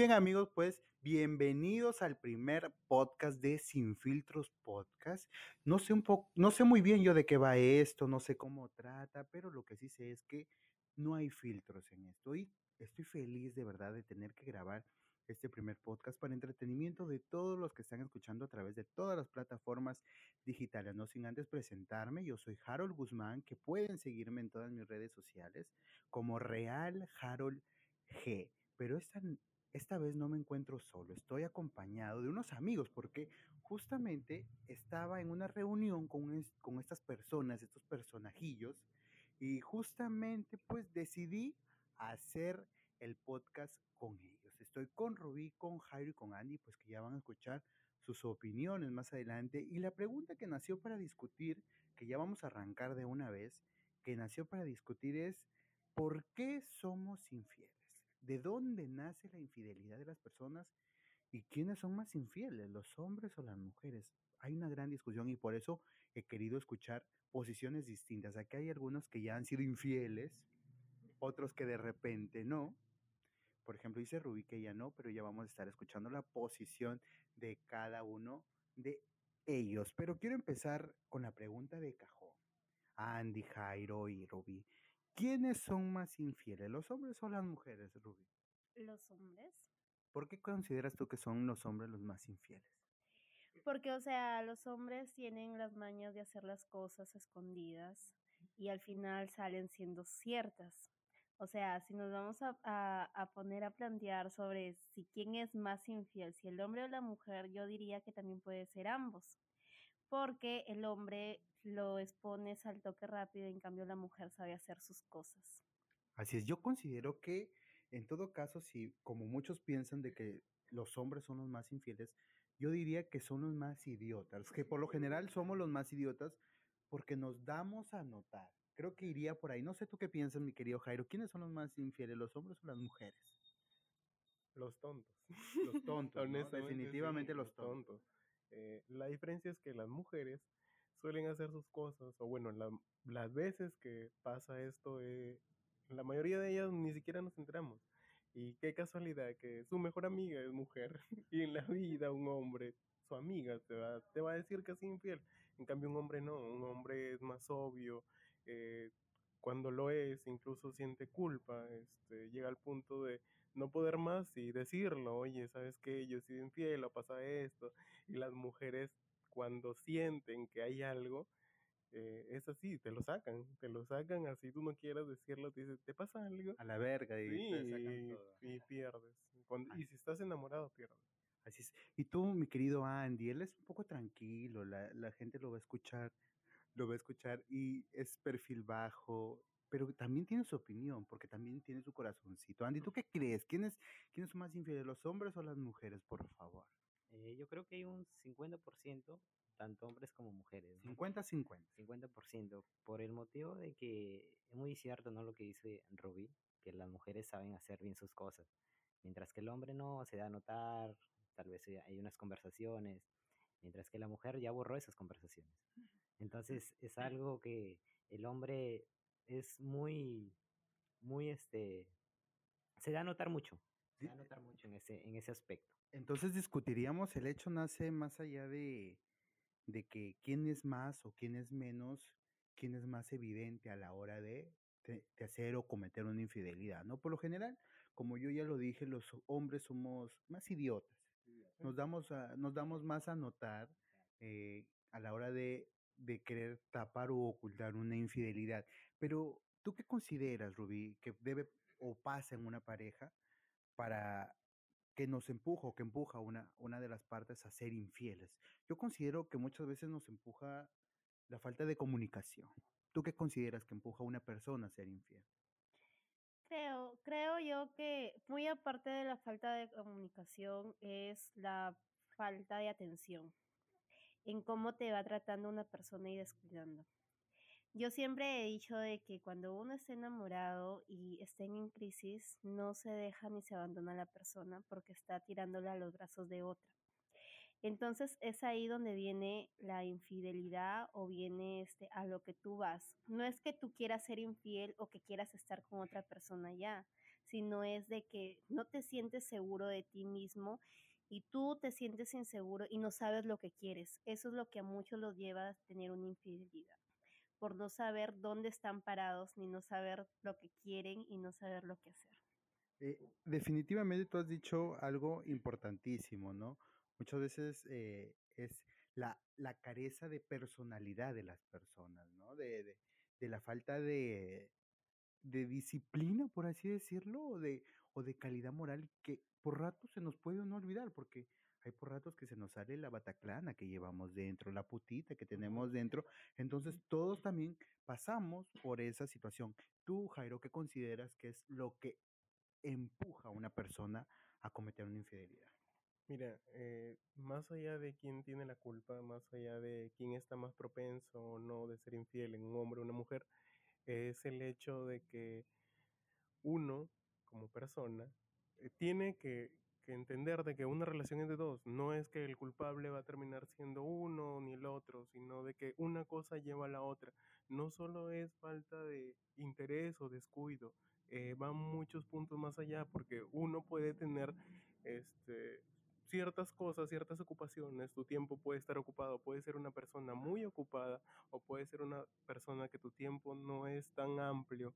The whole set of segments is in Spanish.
bien amigos, pues bienvenidos al primer podcast de Sin Filtros Podcast. No sé un poco, no sé muy bien yo de qué va esto, no sé cómo trata, pero lo que sí sé es que no hay filtros en esto y estoy feliz de verdad de tener que grabar este primer podcast para entretenimiento de todos los que están escuchando a través de todas las plataformas digitales. No sin antes presentarme, yo soy Harold Guzmán, que pueden seguirme en todas mis redes sociales como Real Harold G. Pero esta, esta vez no me encuentro solo, estoy acompañado de unos amigos porque justamente estaba en una reunión con, con estas personas, estos personajillos, y justamente pues decidí hacer el podcast con ellos. Estoy con Rubí, con Jairo y con Andy, pues que ya van a escuchar sus opiniones más adelante. Y la pregunta que nació para discutir, que ya vamos a arrancar de una vez, que nació para discutir es, ¿por qué somos infieles? ¿De dónde nace la infidelidad de las personas? ¿Y quiénes son más infieles, los hombres o las mujeres? Hay una gran discusión y por eso he querido escuchar posiciones distintas. Aquí hay algunos que ya han sido infieles, otros que de repente no. Por ejemplo, dice Rubí que ya no, pero ya vamos a estar escuchando la posición de cada uno de ellos. Pero quiero empezar con la pregunta de cajón. Andy, Jairo y Rubí. ¿Quiénes son más infieles, los hombres o las mujeres, Rubí? Los hombres. ¿Por qué consideras tú que son los hombres los más infieles? Porque, o sea, los hombres tienen las mañas de hacer las cosas escondidas y al final salen siendo ciertas. O sea, si nos vamos a, poner a plantear sobre si quién es más infiel, si el hombre o la mujer, yo diría que también puede ser ambos, porque el hombre lo expones al toque rápido, en cambio la mujer sabe hacer sus cosas. Así es, yo considero que en todo caso, si como muchos piensan de que los hombres son los más infieles, yo diría que son los más idiotas, que por lo general somos los más idiotas porque nos damos a notar Creo que iría por ahí. No sé tú qué piensas, mi querido Jairo. ¿Quiénes son los más infieles, los hombres o las mujeres? Los tontos. Los tontos, definitivamente los tontos. Eh, la diferencia es que las mujeres suelen hacer sus cosas, o bueno, las veces que pasa esto, eh, la mayoría de ellas ni siquiera nos enteramos. Y qué casualidad que su mejor amiga es mujer y en la vida un hombre, su amiga, te va, te va a decir que es infiel. En cambio un hombre no, un hombre es más obvio, eh, cuando lo es, incluso siente culpa, este, llega al punto de no poder más y decirlo, oye, ¿sabes qué? Yo he sido infiel o pasa esto. Y las mujeres cuando sienten que hay algo, eh, es así, te lo sacan, te lo sacan así, tú no quieras decirlo, te dicen, ¿te pasa algo? A la verga y Y pierdes. y si estás enamorado, pierdes. Así es. Y tú, mi querido Andy, él es un poco tranquilo, la, la gente lo va a escuchar lo va a escuchar y es perfil bajo, pero también tiene su opinión, porque también tiene su corazoncito. Andy, ¿tú qué crees? ¿Quiénes, ¿quiénes son más infieles, los hombres o las mujeres, por favor? Eh, yo creo que hay un 50%, tanto hombres como mujeres. 50-50. 50%, por el motivo de que es muy cierto, ¿no? Lo que dice Rubí, que las mujeres saben hacer bien sus cosas, mientras que el hombre no se da a notar, tal vez hay unas conversaciones, mientras que la mujer ya borró esas conversaciones. Entonces es algo que el hombre es muy, muy, este, se da a notar mucho, se da a notar mucho en ese, en ese aspecto. Entonces discutiríamos, el hecho nace más allá de, de que quién es más o quién es menos, quién es más evidente a la hora de, de, hacer o cometer una infidelidad, ¿no? Por lo general, como yo ya lo dije, los hombres somos más idiotas. Nos damos, a, nos damos más a notar eh, a la hora de de querer tapar o ocultar una infidelidad. Pero, ¿tú qué consideras, Rubí, que debe o pasa en una pareja para que nos empuja o que empuja una, una de las partes a ser infieles? Yo considero que muchas veces nos empuja la falta de comunicación. ¿Tú qué consideras que empuja a una persona a ser infiel? Creo, creo yo que muy aparte de la falta de comunicación es la falta de atención en cómo te va tratando una persona y descuidando. Yo siempre he dicho de que cuando uno está enamorado y está en crisis, no se deja ni se abandona a la persona porque está tirándola a los brazos de otra. Entonces es ahí donde viene la infidelidad o viene este a lo que tú vas. No es que tú quieras ser infiel o que quieras estar con otra persona ya, sino es de que no te sientes seguro de ti mismo y tú te sientes inseguro y no sabes lo que quieres. Eso es lo que a muchos los lleva a tener una infidelidad, por no saber dónde están parados, ni no saber lo que quieren y no saber lo que hacer. Eh, definitivamente tú has dicho algo importantísimo, ¿no? Muchas veces eh, es la, la careza de personalidad de las personas, ¿no? De, de, de la falta de, de disciplina, por así decirlo, o de, o de calidad moral que por ratos se nos puede no olvidar, porque hay por ratos que se nos sale la bataclana que llevamos dentro, la putita que tenemos dentro. Entonces, todos también pasamos por esa situación. Tú, Jairo, ¿qué consideras que es lo que empuja a una persona a cometer una infidelidad? Mira, eh, más allá de quién tiene la culpa, más allá de quién está más propenso o no de ser infiel en un hombre o una mujer, es el hecho de que uno, como persona, eh, tiene que, que entender de que una relación es de dos, no es que el culpable va a terminar siendo uno ni el otro, sino de que una cosa lleva a la otra. No solo es falta de interés o descuido, eh, van muchos puntos más allá porque uno puede tener este, ciertas cosas, ciertas ocupaciones, tu tiempo puede estar ocupado, puede ser una persona muy ocupada o puede ser una persona que tu tiempo no es tan amplio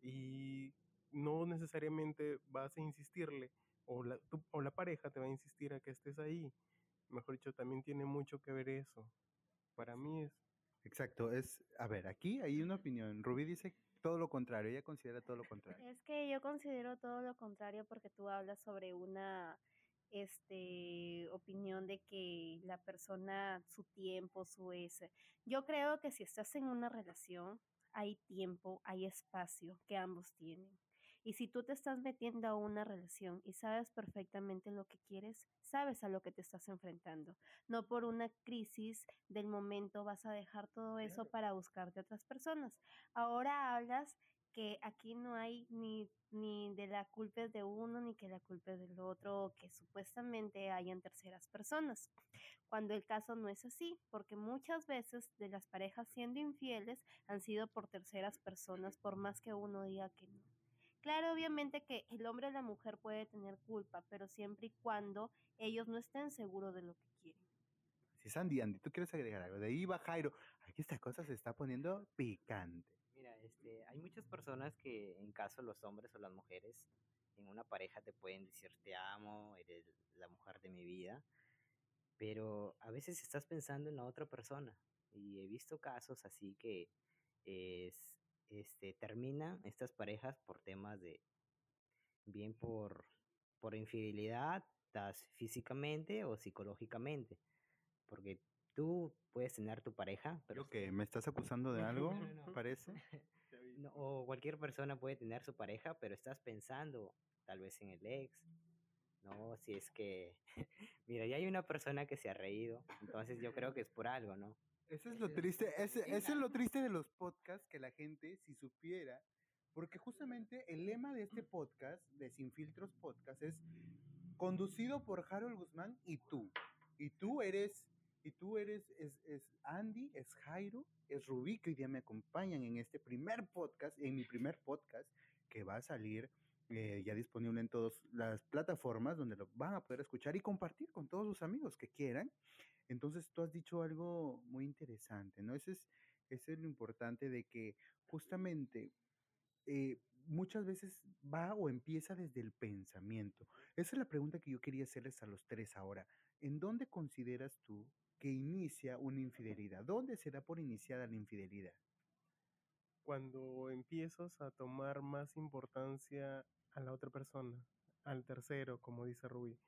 y no necesariamente vas a insistirle o la, tu, o la pareja te va a insistir a que estés ahí. Mejor dicho, también tiene mucho que ver eso. Para mí es... Exacto, es, a ver, aquí hay una opinión. Rubí dice todo lo contrario, ella considera todo lo contrario. Es que yo considero todo lo contrario porque tú hablas sobre una este opinión de que la persona su tiempo su ese yo creo que si estás en una relación hay tiempo hay espacio que ambos tienen y si tú te estás metiendo a una relación y sabes perfectamente lo que quieres, sabes a lo que te estás enfrentando. No por una crisis del momento vas a dejar todo eso para buscarte otras personas. Ahora hablas que aquí no hay ni, ni de la culpa de uno ni que la culpa del otro, que supuestamente hayan terceras personas, cuando el caso no es así, porque muchas veces de las parejas siendo infieles han sido por terceras personas, por más que uno diga que no. Claro, obviamente que el hombre o la mujer puede tener culpa, pero siempre y cuando ellos no estén seguros de lo que quieren. Sí, Sandy, Andy, ¿tú quieres agregar algo? De ahí va Jairo. Aquí esta cosa se está poniendo picante. Mira, este, hay muchas personas que en caso los hombres o las mujeres en una pareja te pueden decir te amo, eres la mujer de mi vida, pero a veces estás pensando en la otra persona y he visto casos así que es, este, terminan estas parejas por temas de, bien por, por infidelidad, físicamente o psicológicamente, porque tú puedes tener tu pareja, pero... ¿Yo que ¿Me estás acusando de algo? No, no, no. ¿Parece? O cualquier persona puede tener su pareja, pero estás pensando tal vez en el ex, ¿no? Si es que, mira, ya hay una persona que se ha reído, entonces yo creo que es por algo, ¿no? Eso es lo triste, ese, eso es lo triste de los podcasts, que la gente, si supiera, porque justamente el lema de este podcast, de Sin Filtros Podcast, es conducido por Harold Guzmán y tú. Y tú eres, y tú eres, es, es Andy, es Jairo, es Rubí, que hoy día me acompañan en este primer podcast, en mi primer podcast, que va a salir eh, ya disponible en todas las plataformas donde lo van a poder escuchar y compartir con todos sus amigos que quieran. Entonces tú has dicho algo muy interesante, ¿no? Ese es, ese es lo importante de que justamente eh, muchas veces va o empieza desde el pensamiento. Esa es la pregunta que yo quería hacerles a los tres ahora. ¿En dónde consideras tú que inicia una infidelidad? ¿Dónde se da por iniciada la infidelidad? Cuando empiezas a tomar más importancia a la otra persona, al tercero, como dice Rubí.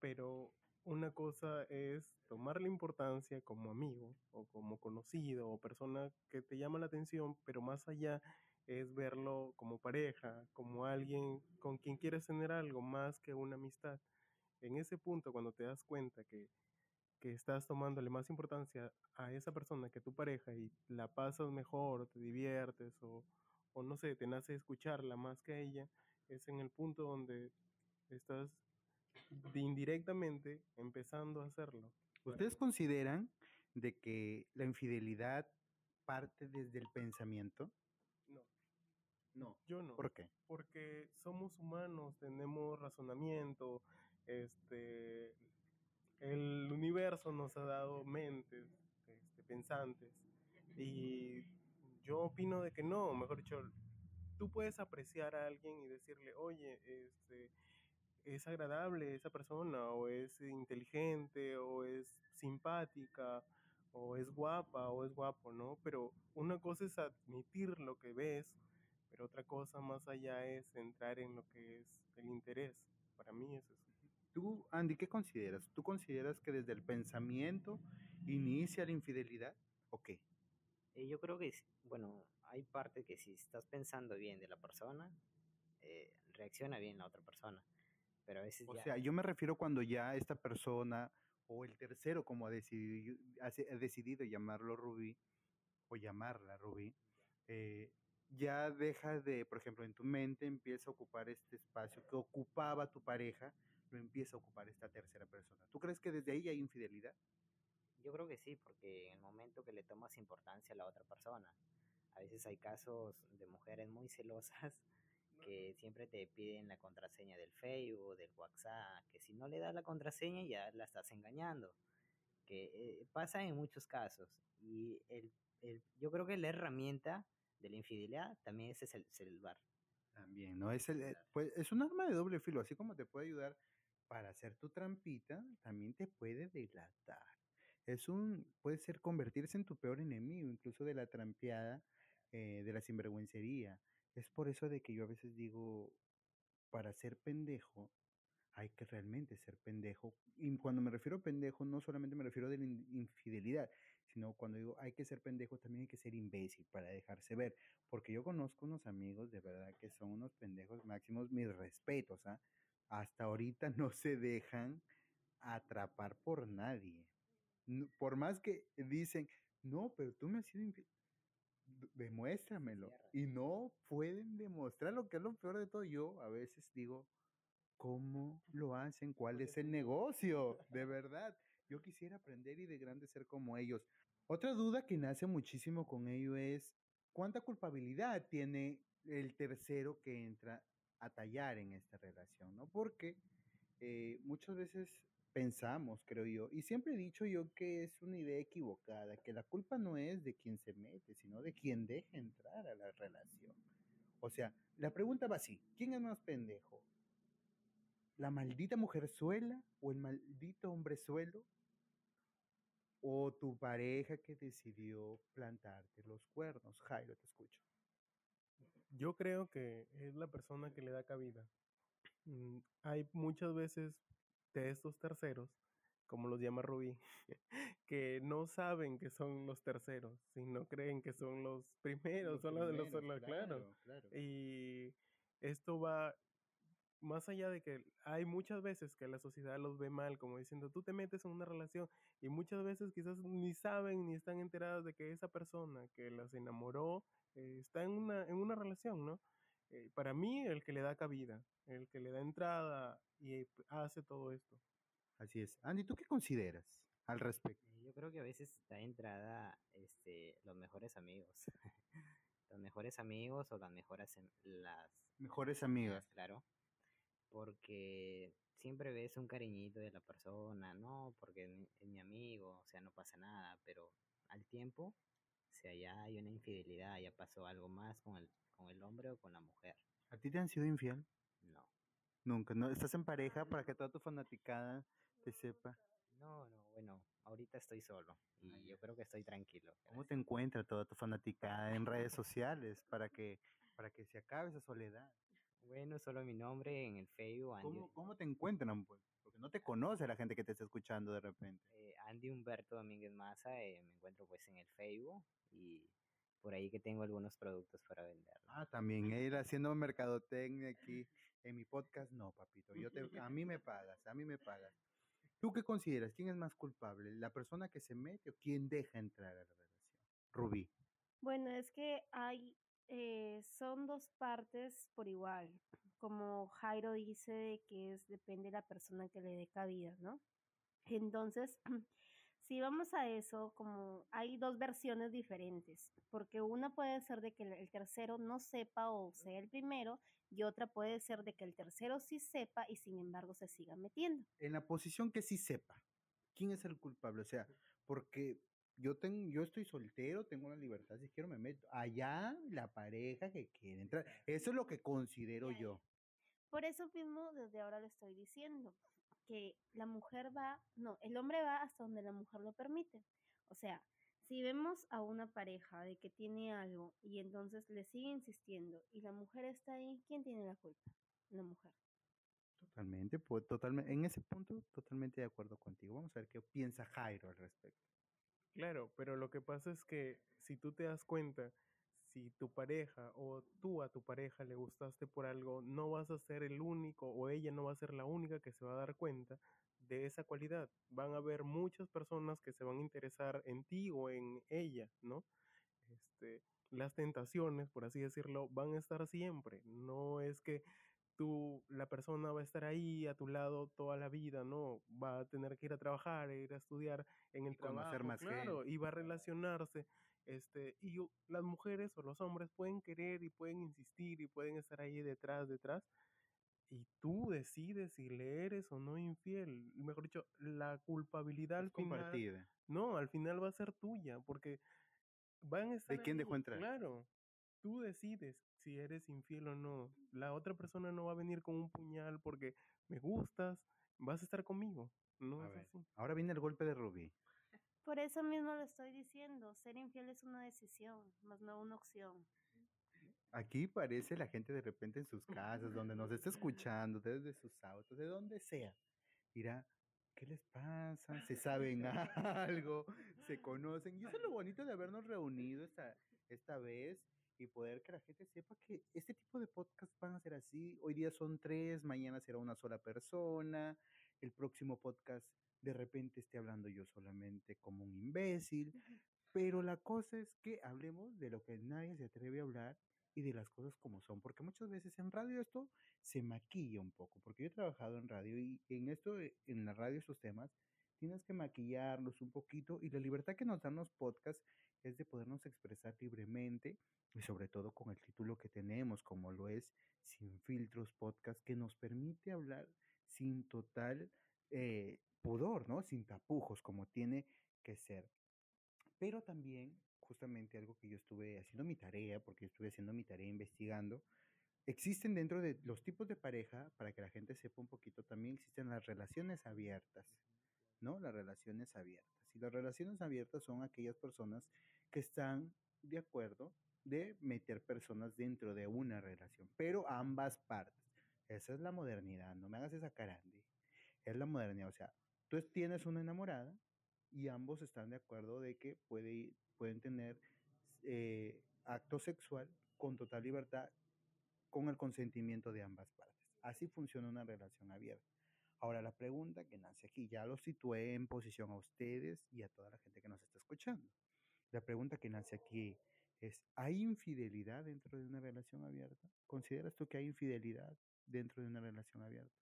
Pero una cosa es tomarle importancia como amigo o como conocido o persona que te llama la atención, pero más allá es verlo como pareja, como alguien con quien quieres tener algo más que una amistad. En ese punto, cuando te das cuenta que, que estás tomándole más importancia a esa persona que tu pareja y la pasas mejor, te diviertes o, o no sé, te nace escucharla más que a ella, es en el punto donde estás de indirectamente empezando a hacerlo. ¿Ustedes consideran de que la infidelidad parte desde el pensamiento? No. No. Yo no. ¿Por qué? Porque somos humanos, tenemos razonamiento, este, el universo nos ha dado mentes este, pensantes y yo opino de que no, mejor dicho, tú puedes apreciar a alguien y decirle, oye, este, es agradable esa persona, o es inteligente, o es simpática, o es guapa, o es guapo, ¿no? Pero una cosa es admitir lo que ves, pero otra cosa más allá es entrar en lo que es el interés. Para mí es eso. Tú, Andy, ¿qué consideras? ¿Tú consideras que desde el pensamiento inicia la infidelidad o qué? Eh, yo creo que, bueno, hay parte que si estás pensando bien de la persona, eh, reacciona bien la otra persona. Pero a veces O ya... sea, yo me refiero cuando ya esta persona o el tercero, como ha decidido, ha ha decidido llamarlo Rubí o llamarla Rubí, eh, ya deja de, por ejemplo, en tu mente empieza a ocupar este espacio que ocupaba tu pareja, lo empieza a ocupar esta tercera persona. ¿Tú crees que desde ahí hay infidelidad? Yo creo que sí, porque en el momento que le tomas importancia a la otra persona, a veces hay casos de mujeres muy celosas que siempre te piden la contraseña del Facebook, del WhatsApp, que si no le das la contraseña ya la estás engañando, que eh, pasa en muchos casos. Y el, el- yo creo que la herramienta de la infidelidad también es el celular. También, ¿no? Es, el, eh, pues, es un arma de doble filo, así como te puede ayudar para hacer tu trampita, también te puede delatar. Es un, puede ser convertirse en tu peor enemigo, incluso de la trampeada, eh, de la sinvergüencería. Es por eso de que yo a veces digo, para ser pendejo, hay que realmente ser pendejo. Y cuando me refiero a pendejo, no solamente me refiero de la in- infidelidad, sino cuando digo hay que ser pendejo, también hay que ser imbécil para dejarse ver. Porque yo conozco unos amigos de verdad que son unos pendejos máximos, mis respetos, ¿ah? Hasta ahorita no se dejan atrapar por nadie. Por más que dicen, no, pero tú me has sido infiel. Demuéstramelo. Y no pueden demostrar lo que es lo peor de todo. Yo a veces digo, ¿cómo lo hacen? ¿Cuál es el negocio? De verdad. Yo quisiera aprender y de grande ser como ellos. Otra duda que nace muchísimo con ello es, ¿cuánta culpabilidad tiene el tercero que entra a tallar en esta relación? ¿no? Porque eh, muchas veces pensamos, creo yo, y siempre he dicho yo que es una idea equivocada, que la culpa no es de quien se mete, sino de quien deja entrar a la relación. O sea, la pregunta va así, ¿quién es más pendejo? ¿La maldita mujerzuela o el maldito hombrezuelo? ¿O tu pareja que decidió plantarte los cuernos? Jairo, te escucho. Yo creo que es la persona que le da cabida. Mm, Hay muchas veces de estos terceros, como los llama Rubí, que no saben que son los terceros, sino creen que son los primeros, son los de los, primeros, los- claro. claro. Y esto va más allá de que hay muchas veces que la sociedad los ve mal, como diciendo, tú te metes en una relación y muchas veces quizás ni saben ni están enteradas de que esa persona que las enamoró eh, está en una, en una relación, ¿no? Eh, para mí, el que le da cabida, el que le da entrada y hace todo esto. Así es. Andy, ¿tú qué consideras al respecto? Eh, Yo creo que a veces da entrada este, los mejores amigos. los mejores amigos o las mejores las Mejores amigas. claro. Porque siempre ves un cariñito de la persona, no, porque es mi- es mi amigo, o sea, no pasa nada, pero al tiempo, sea, ya hay una infidelidad, ya pasó algo más con el, con el hombre o con la mujer. ¿A ti te han sido infiel? No, Nunca, ¿no? ¿Estás en pareja para que toda tu fanaticada te sepa? no, no, bueno, ahorita estoy solo y yo creo que estoy tranquilo. ¿Cómo te encuentra toda tu fanaticada en redes sociales para que, para que se acabe esa soledad? Bueno, solo mi nombre en el Facebook, ¿Cómo, cómo te encuentran, pues? No te conoce la gente que te está escuchando de repente. eh, Andy Humberto Domínguez Maza, eh, me encuentro pues en el Facebook y por ahí que tengo algunos productos para vender. ¿no? Ah, también él haciendo mercadotecnia aquí en mi podcast. No, papito, yo te, a mí me pagas, a mí me pagas. ¿Tú qué consideras? ¿Quién es más culpable? ¿La persona que se mete o quién deja entrar a la relación? Rubí. Bueno, es que hay, eh, son dos partes por igual. Como Jairo dice, de que es, depende de la persona que le dé cabida, ¿no? Entonces, si vamos a eso, como hay dos versiones diferentes, porque una puede ser de que el- el tercero no sepa o sea el primero, y otra puede ser de que el tercero sí sepa y sin embargo se siga metiendo. En la posición que sí sepa, ¿quién es el culpable? O sea, porque yo tengo, yo estoy soltero, tengo la libertad, si quiero me meto. Allá la pareja que quiere entrar. Eso es lo que considero yo. Por eso mismo, desde ahora le estoy diciendo que la mujer va, no, el hombre va hasta donde la mujer lo permite. O sea, si vemos a una pareja de que tiene algo y entonces le sigue insistiendo y la mujer está ahí, ¿quién tiene la culpa? La mujer. Totalmente, pues, totalmente, en ese punto, totalmente de acuerdo contigo. Vamos a ver qué piensa Jairo al respecto. Claro, pero lo que pasa es que si tú te das cuenta, si tu pareja o tú a tu pareja le gustaste por algo, no vas a ser el único o ella no va a ser la única que se va a dar cuenta de esa cualidad. Van a haber muchas personas que se van a interesar en ti o en ella, ¿no? Este, las tentaciones, por así decirlo, van a estar siempre. No es que tú, la persona va a estar ahí a tu lado toda la vida, ¿no? Va a tener que ir a trabajar, ir a estudiar en el Y trabajo, más claro, y va a relacionarse. Este, y yo- las mujeres o los hombres pueden querer y pueden insistir y pueden estar ahí detrás, detrás, y tú decides si le eres o no infiel. Mejor dicho, la culpabilidad al Es final, compartida. no, al final va a ser tuya, porque van a estar quién dejó ahí, entrar? Claro, tú decides si eres infiel o no. La otra persona no va a venir con un puñal porque me gustas, vas a estar conmigo. No A es ver, así. ahora viene el golpe de Rubí. Por eso mismo lo estoy diciendo, ser infiel es una decisión, más no una opción. Aquí parece la gente de repente en sus casas, donde nos está escuchando, desde sus autos, de donde sea. Dirá, ¿qué les pasa? ¿Se saben algo? ¿Se conocen? Y eso es lo bonito de habernos reunido esta, esta vez y poder que la gente sepa que este tipo de podcasts van a ser así. Hoy día son tres, mañana será una sola persona. El próximo podcast de repente esté hablando yo solamente como un imbécil. Pero la cosa es que hablemos de lo que nadie se atreve a hablar y de las cosas como son, porque muchas veces en radio esto se maquilla un poco, porque yo he trabajado en radio y en esto, eh, en la radio estos temas, tienes que maquillarlos un poquito y la libertad que nos dan los podcasts es de podernos expresar libremente y sobre todo con el título que tenemos, como lo es Sin Filtros Podcast, que nos permite hablar sin total eh, pudor, ¿no? Sin tapujos, como tiene que ser. Pero también, justamente algo que yo estuve haciendo mi tarea, porque yo estuve haciendo mi tarea investigando, existen dentro de los tipos de pareja, para que la gente sepa un poquito, también existen las relaciones abiertas, ¿no? Las relaciones abiertas. Y las relaciones abiertas son aquellas personas que están de acuerdo de meter personas dentro de una relación, pero ambas partes. Esa es la modernidad, no me hagas esa cara, Andy. Es la modernidad, o sea, tú tienes una enamorada y ambos están de acuerdo de que pueden tener eh, acto sexual con total libertad con el consentimiento de ambas partes. Así funciona una relación abierta. Ahora la pregunta que nace aquí, ya lo situé en posición a ustedes y a toda la gente que nos está escuchando. La pregunta que nace aquí es, ¿hay infidelidad dentro de una relación abierta? ¿Consideras tú que hay infidelidad dentro de una relación abierta?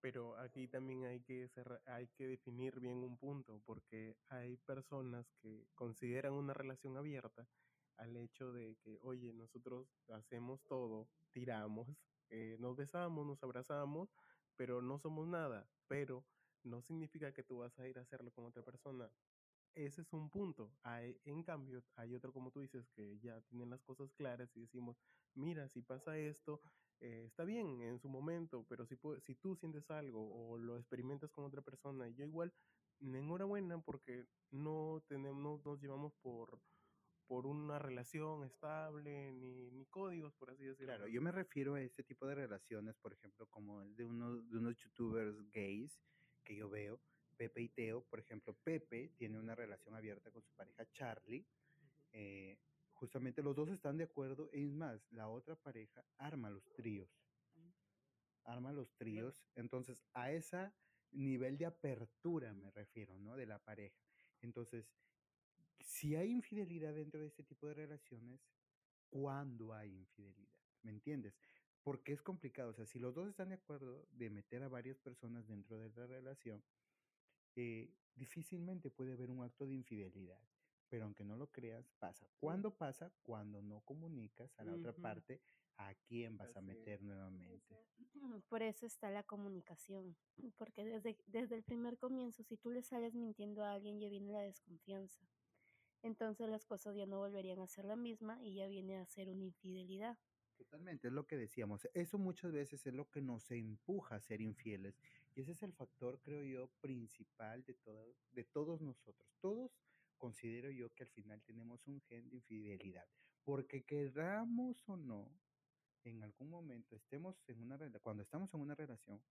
Pero aquí también hay que, definir bien un punto, porque hay personas que consideran una relación abierta al hecho de que, oye, nosotros hacemos todo, tiramos, eh, nos besamos, nos abrazamos, pero no somos nada, pero no significa que tú vas a ir a hacerlo con otra persona. Ese es un punto. Hay, en cambio, hay otro, como tú dices, que ya tienen las cosas claras y decimos, mira, si pasa esto, eh, está bien en su momento, pero si, si tú sientes algo o lo experimentas con otra persona, yo igual, enhorabuena porque no, tenemos, no nos llevamos por, por una relación estable ni, ni códigos, por así decirlo. Claro, yo me refiero a este tipo de relaciones, por ejemplo, como el de unos, de unos youtubers gays que yo veo, Pepe y Teo, por ejemplo, Pepe tiene una relación abierta con su pareja Charlie. eh, justamente los dos están de acuerdo, es más, la otra pareja arma los tríos. Arma los tríos. Entonces, a ese nivel de apertura me refiero, ¿no? De la pareja. Entonces, si hay infidelidad dentro de este tipo de relaciones, ¿cuándo hay infidelidad? ¿Me entiendes? Porque es complicado. O sea, si los dos están de acuerdo de meter a varias personas dentro de la relación, eh, difícilmente puede haber un acto de infidelidad. Pero aunque no lo creas, pasa. ¿Cuándo pasa? Cuando no comunicas a la otra parte a quién vas a meter nuevamente. Por eso está la comunicación, porque desde, desde el primer comienzo, si tú le sales mintiendo a alguien, ya viene la desconfianza. Entonces las cosas ya no volverían a ser la misma y ya viene a ser una infidelidad. Totalmente, es lo que decíamos. Eso muchas veces es lo que nos empuja a ser infieles. Y ese es el factor, creo yo, principal de, todo, de todos nosotros. Todos considero yo que al final tenemos un gen de infidelidad. Porque queramos o no, en algún momento estemos en una cuando estamos en una relación,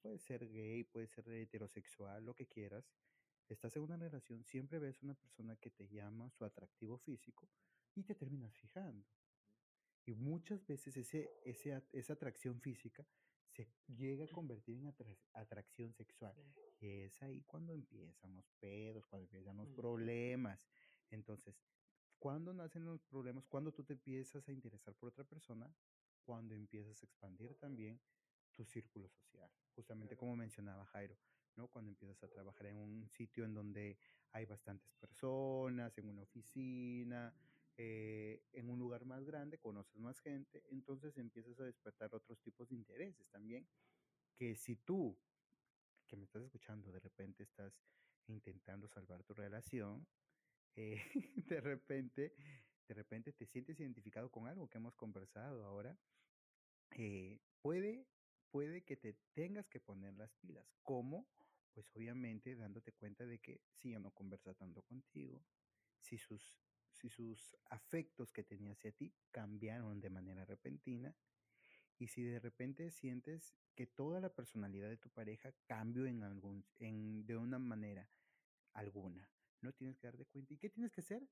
puede ser gay, puede ser heterosexual, lo que quieras, estás en una relación, siempre ves una persona que te llama su atractivo físico y te terminas fijando. Y muchas veces ese, esa atracción física se llega a convertir en atra- atracción sexual. Y es ahí cuando empiezan los pedos, cuando empiezan los problemas. Entonces, ¿cuándo nacen los problemas? Cuando tú te empiezas a interesar por otra persona, cuando empiezas a expandir también tu círculo social. Justamente como mencionaba Jairo, ¿no? Cuando empiezas a trabajar en un sitio en donde hay bastantes personas, en una oficina, eh, en un lugar más grande, conoces más gente, entonces empiezas a despertar otros tipos de intereses también, que si tú, que me estás escuchando, de repente estás intentando salvar tu relación, eh, de repente, de repente te sientes identificado con algo que hemos conversado ahora, eh, puede, puede que te tengas que poner las pilas. ¿Cómo? Pues obviamente dándote cuenta de que si ya no conversa tanto contigo, si sus, si sus afectos que tenía hacia ti cambiaron de manera repentina y si de repente sientes que toda la personalidad de tu pareja cambió en algún, en, de una manera alguna, no tienes que darte cuenta. ¿Y qué tienes que hacer?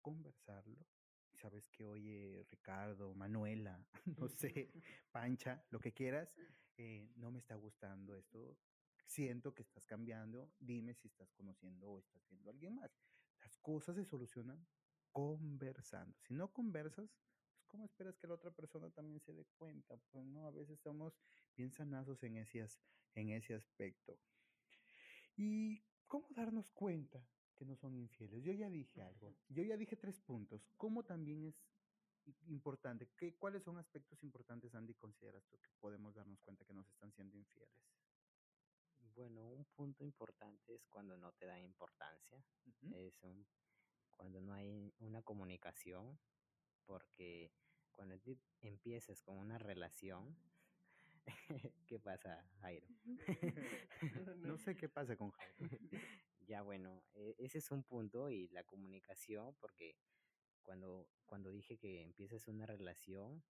Conversarlo. Sabes que, oye, Ricardo, Manuela, no sé, Pancha, lo que quieras, eh, no me está gustando esto. Siento que estás cambiando. Dime si estás conociendo o estás viendo a alguien más. Las cosas se solucionan conversando. Si no conversas, pues ¿cómo esperas que la otra persona también se dé cuenta? Pues no, a veces estamos bien sanazos en ese, en ese aspecto. ¿Y cómo darnos cuenta que no son infieles? Yo ya dije algo. Yo ya dije tres puntos. ¿Cómo también es importante? ¿Qué, ¿Cuáles son aspectos importantes, Andy, consideras tú que podemos darnos cuenta que nos están siendo infieles? Bueno, un punto importante es cuando no te dan importancia, es un- cuando no hay una comunicación, porque cuando tú empieces con una relación, ¿qué pasa, Jairo? No sé qué pasa con Jairo. Ya bueno, e- ese es un punto y la comunicación, porque cuando, cuando dije que empiezas una relación,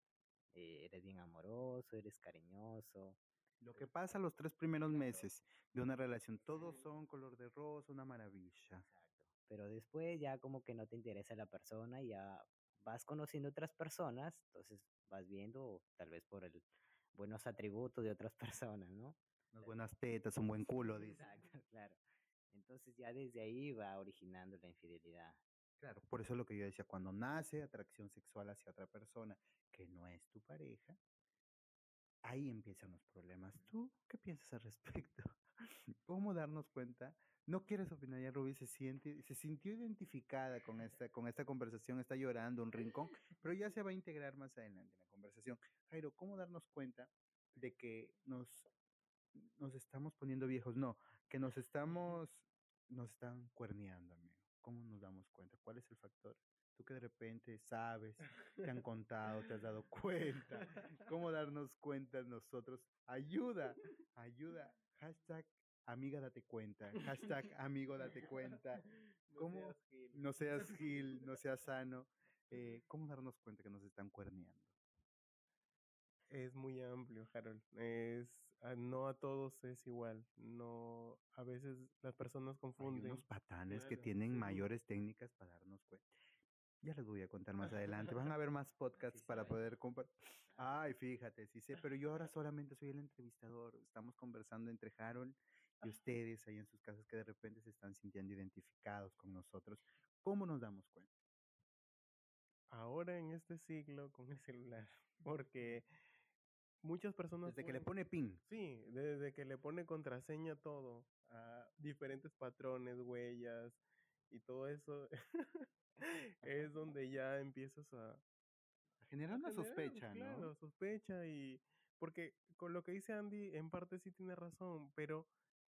eh, eres bien amoroso, eres cariñoso, Lo que pasa los tres primeros meses de una relación, todos son color de rosa, una maravilla. Pero después ya como que no te interesa la persona, ya vas conociendo otras personas, entonces vas viendo tal vez por el buenos atributos de otras personas, ¿no? Unas buenas tetas, un buen culo, dice. Exacto, claro. Entonces ya desde ahí va originando la infidelidad. Claro, por eso es lo que yo decía, cuando nace atracción sexual hacia otra persona que no es tu pareja, ahí empiezan los problemas. ¿Tú qué piensas al respecto? ¿Cómo darnos cuenta? No quieres opinar, ya Ruby se siente, se sintió identificada con esta, con esta conversación, está llorando un rincón, pero ya se va a integrar más adelante en la conversación. Jairo, ¿cómo darnos cuenta de que nos, nos estamos poniendo viejos? No, que nos estamos, nos están cuerneando, amigo. ¿Cómo nos damos cuenta? ¿Cuál es el factor? Tú que de repente sabes, te han contado, te has dado cuenta. ¿Cómo darnos cuenta nosotros? Ayuda, ayuda. Hashtag amiga date cuenta. Hashtag amigo date cuenta. No ¿Cómo? seas gil. No seas gil, no seas sano. Eh, ¿Cómo darnos cuenta que nos están cuerneando? Es muy amplio, Harold. Es, a- no a todos es igual. No, a veces las personas Hay confunden. unos patanes que tienen mayores técnicas para darnos cuenta. Ya les voy a contar más adelante. Van a haber más podcasts Sí para sabe. poder compartir. Ay, fíjate, sí sé, pero yo ahora solamente soy el entrevistador. Estamos conversando entre Harold y ustedes ahí en sus casas que de repente se están sintiendo identificados con nosotros. ¿Cómo nos damos cuenta? Ahora en este siglo con el celular. Porque muchas personas... Desde que le pone pin. Sí, desde que le pone contraseña todo, a diferentes patrones, huellas y todo eso, es donde ya empiezas a, generar una sospecha, Claro, ¿no? sospecha y porque con lo que dice Andy, en parte sí tiene razón, pero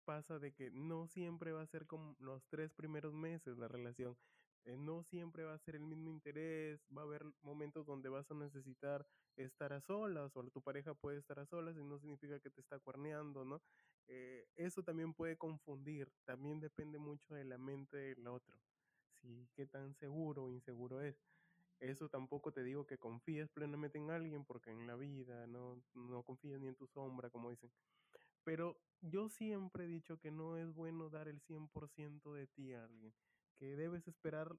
pasa de que no siempre va a ser como los tres primeros meses la relación. eh, no siempre va a ser el mismo interés, va a haber momentos donde vas a necesitar estar a solas o tu pareja puede estar a solas y no significa que te está cuerneando, ¿no? Eh, eso también puede confundir, también depende mucho de la mente del otro, si qué tan seguro o inseguro es. Eso tampoco te digo que confíes plenamente en alguien, porque en la vida no, no confías ni en tu sombra, como dicen. Pero yo siempre he dicho que no es bueno dar el 100% de ti a alguien, que debes esperar,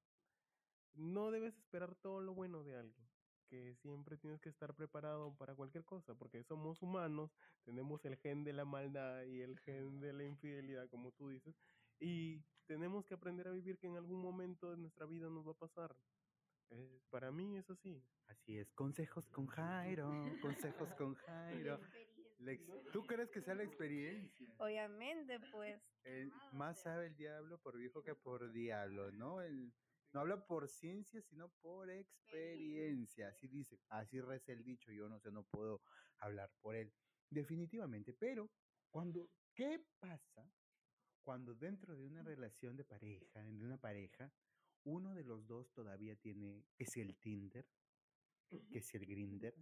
no debes esperar todo lo bueno de alguien, que siempre tienes que estar preparado para cualquier cosa, porque somos humanos, tenemos el gen de la maldad y el gen de la infidelidad, como tú dices, y tenemos que aprender a vivir que en algún momento de nuestra vida nos va a pasar. Eh, para mí es así. Así es. Consejos con Jairo. Consejos con Jairo. Ex- ¿Tú crees que sea la experiencia? Obviamente, pues. El- más sabe el diablo por viejo que por diablo, ¿no? El- no habla por ciencia, sino por experiencia. Así dice, así reza el dicho. Yo no sé, no puedo hablar por él. Definitivamente. Pero, cuando, ¿qué pasa cuando dentro de una relación de pareja, de una pareja, uno de los dos todavía tiene, que si el Tinder, que si el Grinder,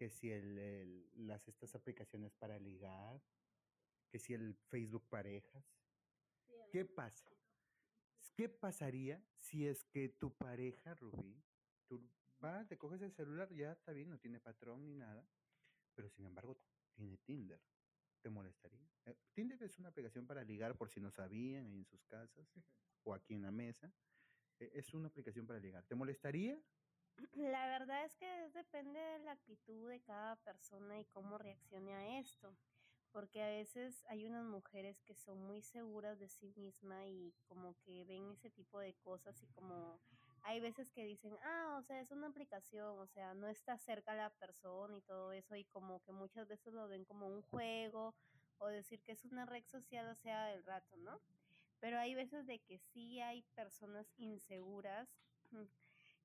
que si el, el- las estas aplicaciones para ligar, que si el Facebook parejas. ¿Qué pasa? ¿Qué pasaría si es que tu pareja, Rubí, tú vas, te coges el celular, ya está bien, no tiene patrón ni nada, pero sin embargo tiene Tinder? ¿Te molestaría? Eh, Tinder es una aplicación para ligar, por si no sabían, ahí en sus casas o aquí en la mesa. Eh, Es una aplicación para ligar. ¿Te molestaría? La verdad es que depende de la actitud de cada persona y cómo reaccione a esto. Porque a veces hay unas mujeres que son muy seguras de sí misma y como que ven ese tipo de cosas y como hay veces que dicen, ah, o sea, es una aplicación, o sea, no está cerca la persona y todo eso y como que muchas veces lo ven como un juego o decir que es una red social, o sea, del rato, ¿no? Pero hay veces de que sí hay personas inseguras mm,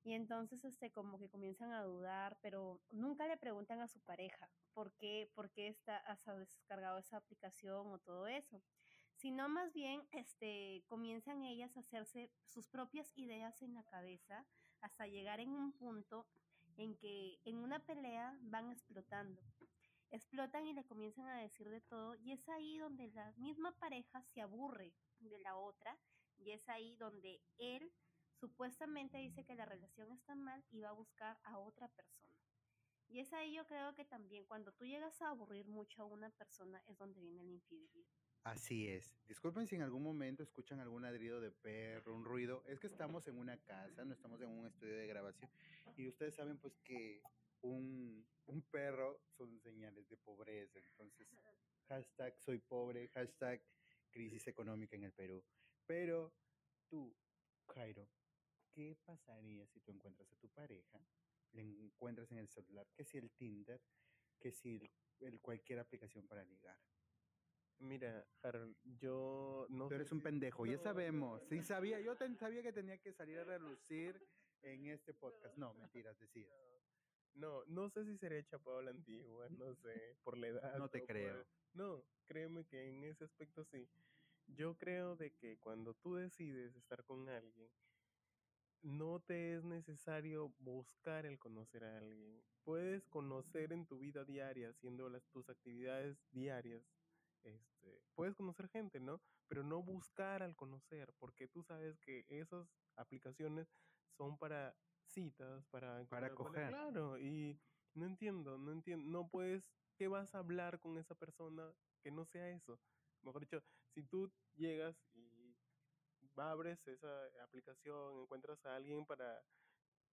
y entonces este como que comienzan a dudar, pero nunca le preguntan a su pareja por qué, por qué está, has descargado esa aplicación o todo eso, sino más bien este comienzan ellas a hacerse sus propias ideas en la cabeza hasta llegar en un punto en que en una pelea van explotando. Explotan y le comienzan a decir de todo y es ahí donde la misma pareja se aburre de la otra y es ahí donde él supuestamente dice que la relación está mal y va a buscar a otra persona. Y es ahí yo creo que también cuando tú llegas a aburrir mucho a una persona es donde viene la infidelidad. Así es. Disculpen si en algún momento escuchan algún ladrido de perro, un ruido. Es que estamos en una casa, no estamos en un estudio de grabación. Y ustedes saben pues que un, un perro son señales de pobreza. Entonces, hashtag soy pobre, hashtag crisis económica en el Perú. Pero tú, Jairo, ¿qué pasaría si tú encuentras a tu pareja, le encuentras en el celular, que si el Tinder, que si el- el cualquier aplicación para ligar? Mira, Harold, yo no Tú eres un pendejo, ya no, sabemos. no, Sí sabía, yo ten- sabía que tenía que salir a relucir en este podcast. No, mentiras, decías. No, no sé si sería chapado a la antigua, no sé, por la edad. No te o por- creo. No, créeme que en ese aspecto sí. Yo creo de que cuando tú decides estar con alguien, no te es necesario buscar el conocer a alguien. Puedes conocer en tu vida diaria, haciendo las, tus actividades diarias. Este, puedes conocer gente, ¿no? Pero no buscar al conocer, porque tú sabes que esas aplicaciones son para citas, para Para coger. Claro, y no entiendo, no entiendo, no puedes, ¿qué vas a hablar con esa persona que no sea eso? Mejor dicho, si tú llegas abres esa aplicación, encuentras a alguien para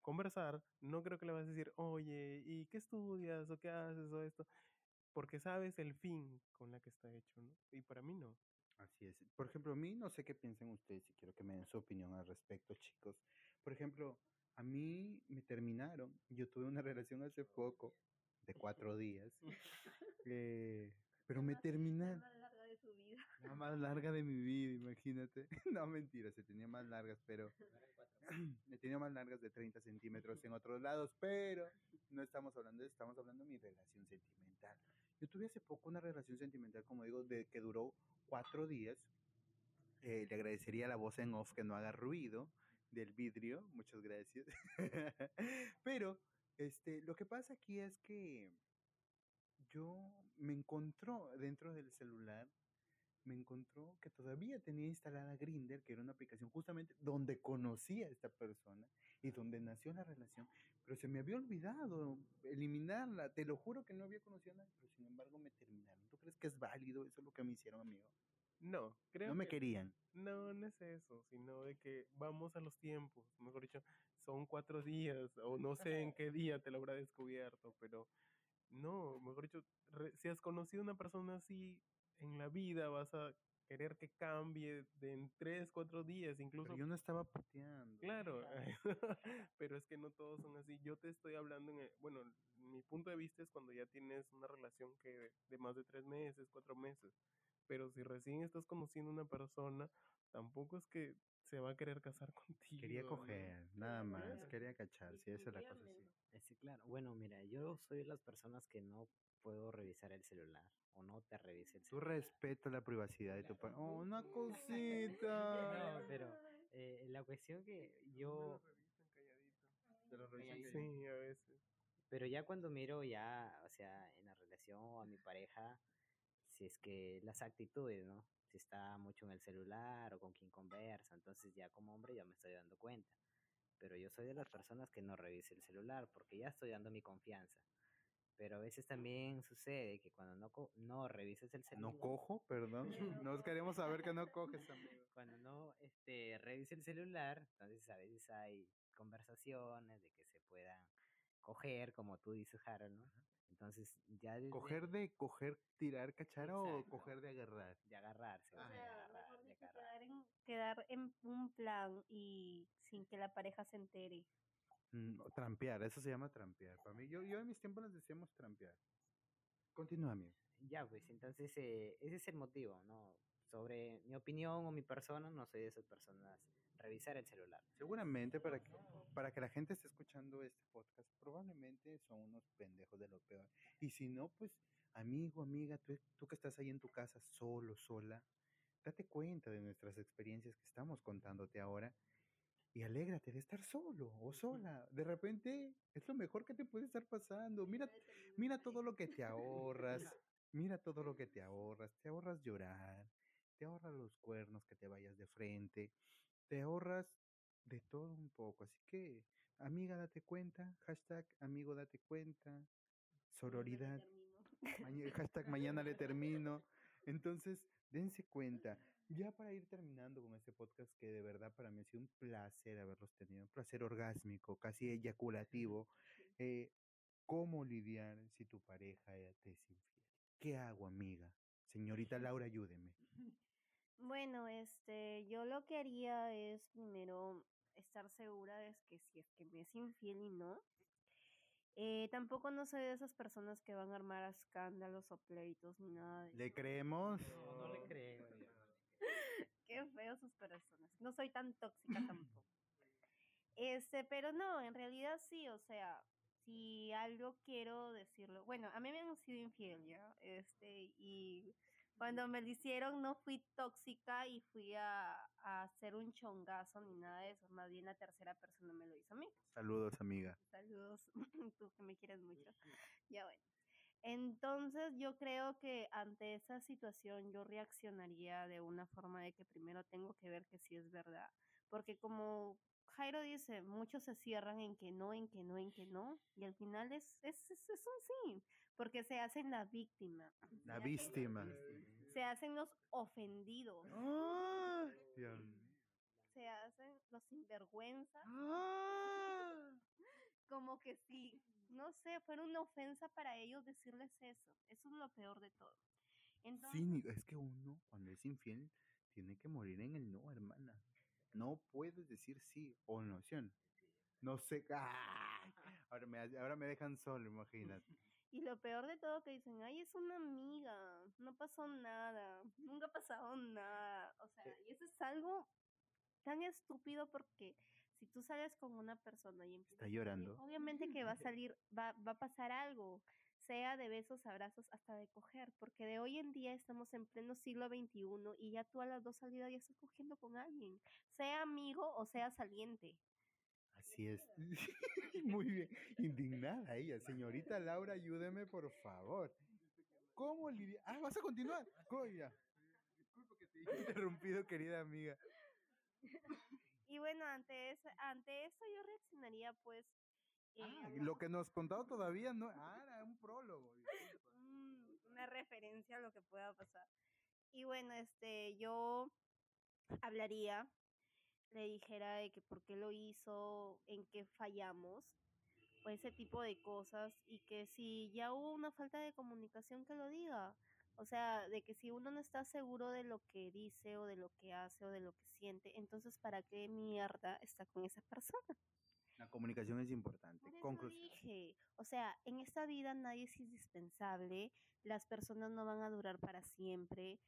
conversar, no creo que le vas a decir, oye, ¿y qué estudias o qué haces o esto? Porque sabes el fin con la que está hecho, ¿no? Y para mí no. Así es. Por ejemplo, a mí no sé qué piensan ustedes y quiero que me den su opinión al respecto, chicos. Por ejemplo, a mí me terminaron. Yo tuve una relación hace poco. de cuatro días. Eh, pero me termina La más larga de su vida. la más larga de mi vida, imagínate. No, mentira, se tenía más largas, pero me tenía más largas de 30 centímetros en otros lados, pero no estamos hablando de eso, estamos hablando de mi relación sentimental. Yo tuve hace poco una relación sentimental, como digo, de que duró cuatro días. Eh, le agradecería la voz en off que no haga ruido del vidrio, muchas gracias. pero este, lo que pasa aquí es que yo me encontró dentro del celular me encontró que todavía tenía instalada Grinder, que era una aplicación justamente donde conocí a esta persona y donde nació la relación, pero se me había olvidado eliminarla. Te lo juro que no había conocido a nadie, pero sin embargo me terminaron. ¿Tú crees que es válido eso lo que me hicieron, amigo? No, creo No me que- querían. No, no es eso, sino de que vamos a los tiempos. Mejor dicho, son cuatro días, o no sé en qué día te lo habrá descubierto, pero no, mejor dicho, re- si has conocido a una persona así en la vida, vas a querer que cambie de en tres, cuatro días, incluso. Pero yo no estaba puteando. Claro, pero es que no todos son así. Yo te estoy hablando, en, el- bueno, mi punto de vista es cuando ya tienes una relación que de, de más de tres meses, cuatro meses. Pero si recién estás conociendo a una persona, tampoco es que se va a querer casar contigo. Quería ¿no? coger, nada más, quería cachar, sí, esa es la cosa, sí. Sí, claro. Bueno, mira, yo soy de las personas que no puedo revisar el celular o no te revise el Tú celular. respeto la privacidad de tu pa- Oh, una cosita. No, pero eh, la cuestión que yo, Te lo revisan que- Sí, a veces. pero ya cuando miro ya, o sea, en la relación o a mi pareja, si es que las actitudes, ¿no? Si está mucho en el celular o con quien conversa, entonces ya como hombre ya me estoy dando cuenta. Pero yo soy de las personas que no revise el celular porque ya estoy dando mi confianza. Pero a veces también sucede que cuando no, co- no revisas el celular, No cojo, perdón. Nos queremos saber que no coges, amigo. cuando no este, revise el celular, entonces a veces hay conversaciones de que se puedan coger, como tú dices, Harold, ¿no? Entonces ya desde- ¿Coger de coger, tirar, cachar o coger de agarrar? de agarrarse, Ah, de O sea, agarrar, mejor de dicho, agarrar. quedar en, quedar en un plan y sin que la pareja se entere. Mm, o trampear, eso se llama trampear. Para mí, yo, yo en mis tiempos les decíamos trampear. Continúa, amigo. Ya, pues entonces eh, ese es el motivo, ¿no? Sobre mi opinión o mi persona, no soy de esas personas. Revisar el celular. Seguramente para que, para que la gente esté escuchando este podcast, probablemente son unos pendejos de lo peor. Y si no, pues, amigo, amiga, tú, tú que estás ahí en tu casa solo, sola, date cuenta de nuestras experiencias que estamos contándote ahora y alégrate de estar solo o sola. De repente es lo mejor que te puede estar pasando. Mira, mira todo lo que te ahorras. Mira todo lo que te ahorras. Te ahorras llorar. Te ahorras los cuernos que te vayas de frente. Te ahorras de todo un poco. Así que, amiga, date cuenta. Hashtag amigo, date cuenta. Sororidad. Hashtag mañana le termino. Entonces, dense cuenta. Ya para ir terminando con este podcast, que de verdad para mí ha sido un placer haberlos tenido, un placer orgásmico, casi eyaculativo. eh, ¿Cómo lidiar si tu pareja te es infiel? ¿Qué hago, amiga? Señorita Laura, ayúdeme. Bueno, este, yo lo que haría es primero estar segura de que si es que me es infiel y no. Eh, tampoco no soy de esas personas que van a armar escándalos o pleitos ni nada de ¿Le eso. creemos? No, no. Qué feos sus personas. No soy tan tóxica tampoco. Este, pero no, en realidad sí, o sea, si algo quiero decirlo. Bueno, a mí me han sido infiel, ¿ya? Este, y cuando me lo hicieron no fui tóxica y fui a, a hacer un chongazo ni nada de eso. Más bien la tercera persona me lo hizo a mí. Saludos, amiga. Saludos, tú que me quieres mucho. Ya bueno. Entonces yo creo que ante esa situación yo reaccionaría de una forma de que primero tengo que ver que sí es verdad. Porque como Jairo dice, muchos se cierran en que no, en que no, en que no. Y al final es, es, es, es un sí. Porque se hacen la víctima. La víctima. Se hacen los ofendidos. ¡Ah! Se hacen los sinvergüenza. ¡Ah! Como que si, no sé, fuera una ofensa para ellos decirles eso. Eso es lo peor de todo. Entonces, Cínico. Es que uno, cuando es infiel, tiene que morir en el no, hermana. No puedes decir sí o no, ¿sí no? Sé. ¡Ay! Ahora me, ahora me dejan solo, imagínate. Y lo peor de todo que dicen, ay, es una amiga, no pasó nada, nunca ha pasado nada. O sea, y eso es algo tan estúpido porque si tú sales con una persona y empiezas Está a salir, llorando. obviamente que va a salir, va, va a pasar algo, sea de besos, abrazos, hasta de coger, porque de hoy en día estamos en pleno siglo XXI y ya tú a las dos salidas ya estás cogiendo con alguien, sea amigo o sea saliente. Así es. Muy bien. Indignada ella. Señorita Laura, ayúdeme, por favor. ¿Cómo lidiar? Ah, vas a continuar. Coya. Disculpa que te haya interrumpido, querida amiga. Y bueno, ante, ese- ante eso yo reaccionaría pues... eh, Ah, lo que nos contado todavía no. Ah, era un prólogo. mm, una referencia a lo que pueda pasar. Y bueno, este, yo hablaría, le dijera de que por qué lo hizo, en qué fallamos, o ese tipo de cosas, y que si ya hubo una falta de comunicación, que lo diga. O sea, de que si uno no está seguro de lo que dice o de lo que hace o de lo que siente, entonces ¿para qué mierda está con esa persona? La comunicación es importante. Conclusión. dije, o sea, en esta vida nadie es indispensable, las personas no van a durar para siempre.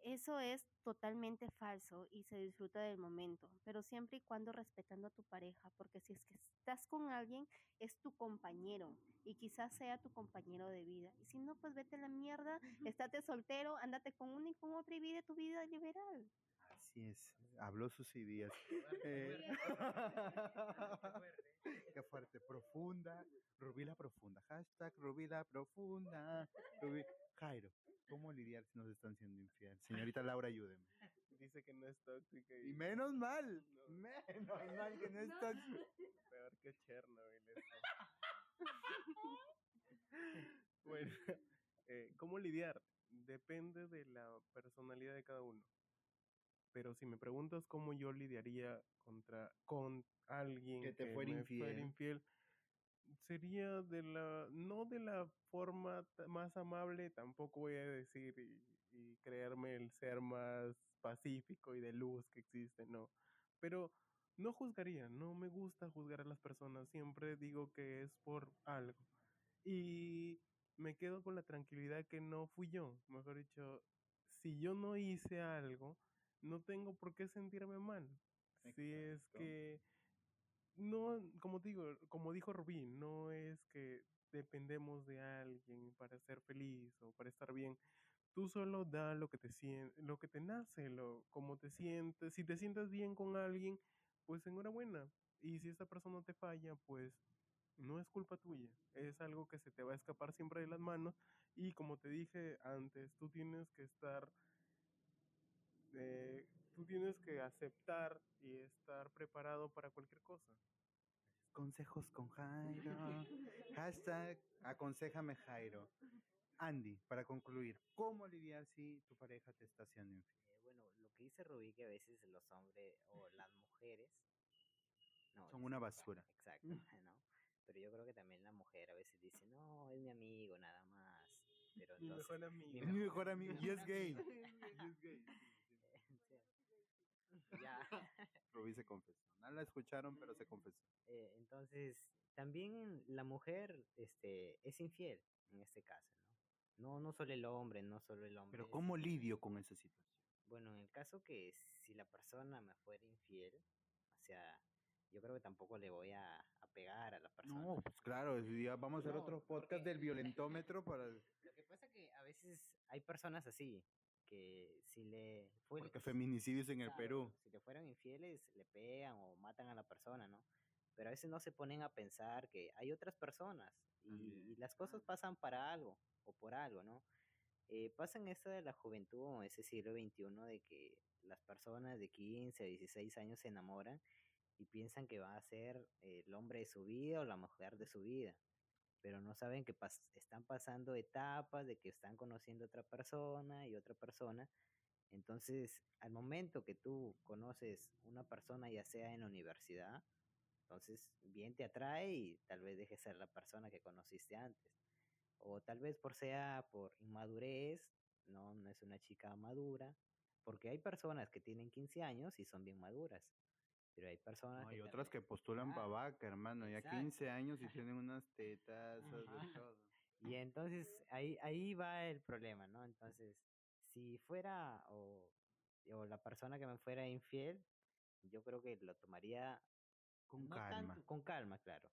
Eso es totalmente falso y se disfruta del momento, pero siempre y cuando respetando a tu pareja, porque si es que estás con alguien, es tu compañero y quizás sea tu compañero de vida. Y si no, pues vete a la mierda, estate soltero, ándate con una y con otra y vive tu vida liberal. Así es. Habló sus ideas. Eh, Qué fuerte. Profunda. Rubí la profunda. Hashtag Rubí la profunda. Jairo, ¿cómo lidiar si nos están siendo infiel? Señorita Laura, ayúdeme. Dice que no es tóxica Y y menos mal. No. Menos mal que no es tóxico. peor que Chernobyl. esto. bueno, eh, ¿cómo lidiar? Depende de la personalidad de cada uno. Pero si me preguntas cómo yo lidiaría contra con alguien Que te fuera me infiel. infiel, sería de la no de la forma más amable, tampoco voy a decir y, y creerme el ser más pacífico y de luz que existe, no. Pero no juzgaría, no me gusta juzgar a las personas, siempre digo que es por algo. Y me quedo con la tranquilidad que no fui yo, mejor dicho, si yo no hice algo, no tengo por qué sentirme mal. Si es que no, como digo, como dijo Rubín, no es que dependemos de alguien para ser feliz o para estar bien. Tú solo da lo que te lo que te nace, lo como te sientes. Si te sientes bien con alguien, pues enhorabuena. Y si esta persona te falla, pues no es culpa tuya. Es algo que se te va a escapar siempre de las manos. Y como te dije antes, tú tienes que estar eh, tú tienes que aceptar y estar preparado para cualquier cosa. Consejos con Jairo. Hashtag aconsejame Jairo. Andy, para concluir, ¿cómo lidiar si tu pareja te está haciendo infiel? Eh, bueno, lo que dice Rubí, que a veces los hombres o las mujeres... No, Son una basura. Exacto, ¿no? Pero yo creo que también la mujer a veces dice, no, es mi amigo, nada más. Pero Mi entonces... mejor amigo. mi Es mi mejor amigo. Y es gay. Ya. Rubí se confesó. No la escucharon, pero se confesó. Eh, entonces, también la mujer este, es infiel en este caso, ¿no? No, no solo el hombre, no solo el hombre. Pero es ¿cómo lidio con esa situación? Bueno, en el caso que si la persona me fuera infiel, o sea, yo creo que tampoco le voy a, a pegar a la persona. No, pues claro, vamos a hacer No, otro podcast porque- del violentómetro para... Lo que pasa que a veces hay personas así, que si le fuera... Porque feminicidios en el Perú. Si le fueran infieles, le pegan o matan a la persona, ¿no? Pero a veces no se ponen a pensar que hay otras personas y, las cosas pasan para algo o por algo, ¿no? Eh, pasa en de la juventud, en ese siglo XXI, de que las personas de 15 a 16 años se enamoran y piensan que va a ser el hombre de su vida o la mujer de su vida, pero no saben que pas- están pasando etapas de que están conociendo a otra persona y otra persona. Entonces, al momento que tú conoces una persona, ya sea en la universidad, entonces bien te atrae y tal vez deje ser la persona que conociste antes. O tal vez por sea por inmadurez, no, no es una chica madura, porque hay personas que tienen 15 años y son bien maduras, pero hay personas No, hay que otras que postulan para vaca, hermano. Ya Exacto. 15 años y tienen unas tetas, de todo. Y entonces ahí, ahí va el problema, ¿no? Entonces, si fuera o, o la persona que me fuera infiel, yo creo que lo tomaría Con no calma. tanto- con calma, claro.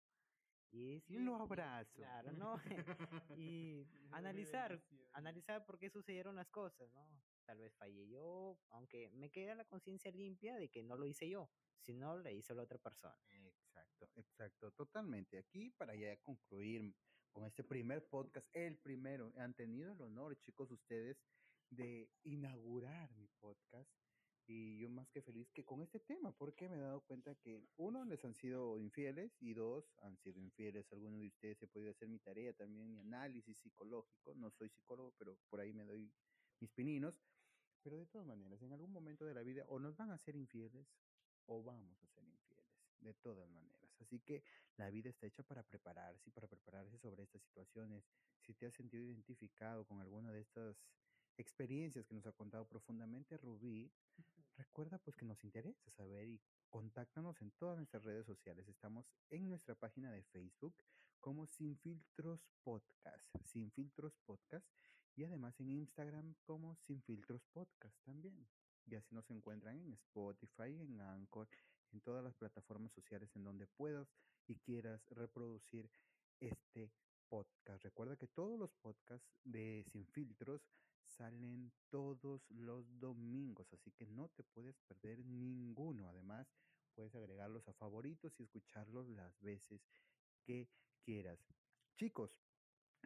Y, Y lo y- abrazo. Claro, ¿no? y analizar, analizar por qué sucedieron las cosas, ¿no? Tal vez fallé yo, aunque me queda la conciencia limpia de que no lo hice yo, sino lo hizo la otra persona. Exacto, exacto, totalmente. Aquí para ya concluir con este primer podcast, el primero, han tenido el honor, chicos, ustedes, de inaugurar mi podcast. Y yo más que feliz que con este tema, porque me he dado cuenta que uno, les han sido infieles y dos, han sido infieles. Algunos de ustedes he podido hacer mi tarea también, mi análisis psicológico. No soy psicólogo, pero por ahí me doy mis pininos. Pero de todas maneras, en algún momento de la vida o nos van a ser infieles o vamos a ser infieles, de todas maneras. Así que la vida está hecha para prepararse y para prepararse sobre estas situaciones. Si te has sentido identificado con alguna de estas experiencias que nos ha contado profundamente Rubí, recuerda pues que nos interesa saber y contáctanos en todas nuestras redes sociales. Estamos en nuestra página de Facebook como Sin Filtros Podcast, Sin Filtros Podcast, y además en Instagram como Sin Filtros Podcast también. Y así nos encuentran en Spotify, en Anchor, en todas las plataformas sociales en donde puedas y quieras reproducir este podcast. Recuerda que todos los podcasts de Sin Filtros salen todos los domingos, así que no te puedes perder ninguno. Además, puedes agregarlos a favoritos y escucharlos las veces que quieras. Chicos,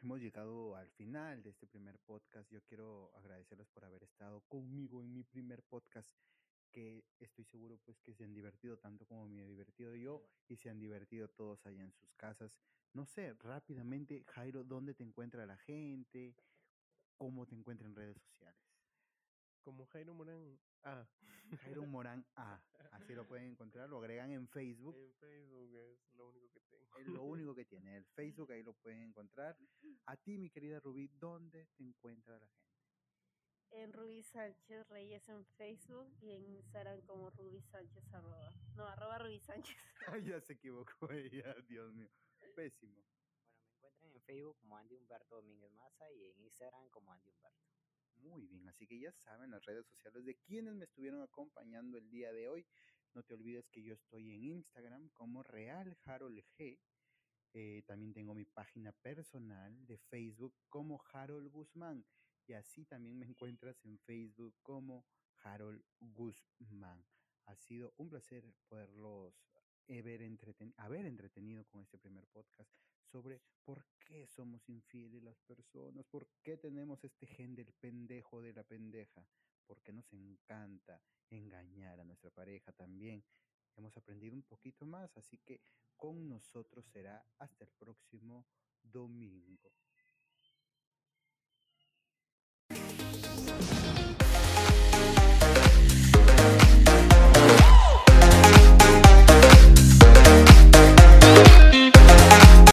hemos llegado al final de este primer podcast. Yo quiero agradecerles por haber estado conmigo en mi primer podcast que estoy seguro pues que se han divertido tanto como me he divertido yo y se han divertido todos allá en sus casas. No sé, rápidamente, Jairo, ¿dónde te encuentra la gente? ¿Cómo te encuentra en redes sociales? Como Jairo Morán. Ah, Jairo Morán A, así lo pueden encontrar, lo agregan en Facebook, en Facebook es lo único que tengo. es lo único que tiene, el Facebook, ahí lo pueden encontrar. A ti, mi querida Rubí, ¿dónde te encuentra la gente? En Rubí Sánchez Reyes en Facebook y en Instagram como Rubí Sánchez arroba. No, arroba Rubí Sánchez. Ay, ya se equivocó ella, Dios mío, pésimo. Bueno, me encuentran en Facebook como Andy Humberto Domínguez Maza y en Instagram como Andy Humberto. Muy bien, así que ya saben las redes sociales de quienes me estuvieron acompañando el día de hoy. No te olvides que yo estoy en Instagram como Real Harold G. Eh, también tengo mi página personal de Facebook como Harold Guzmán. Y así también me encuentras en Facebook como Harold Guzmán. Ha sido un placer poderlos haber, haber entretenido con este primer podcast sobre por qué somos infieles las personas, por qué tenemos este gen del pendejo de la pendeja, porque nos encanta engañar a nuestra pareja también. Hemos aprendido un poquito más, así que con nosotros será hasta el próximo domingo.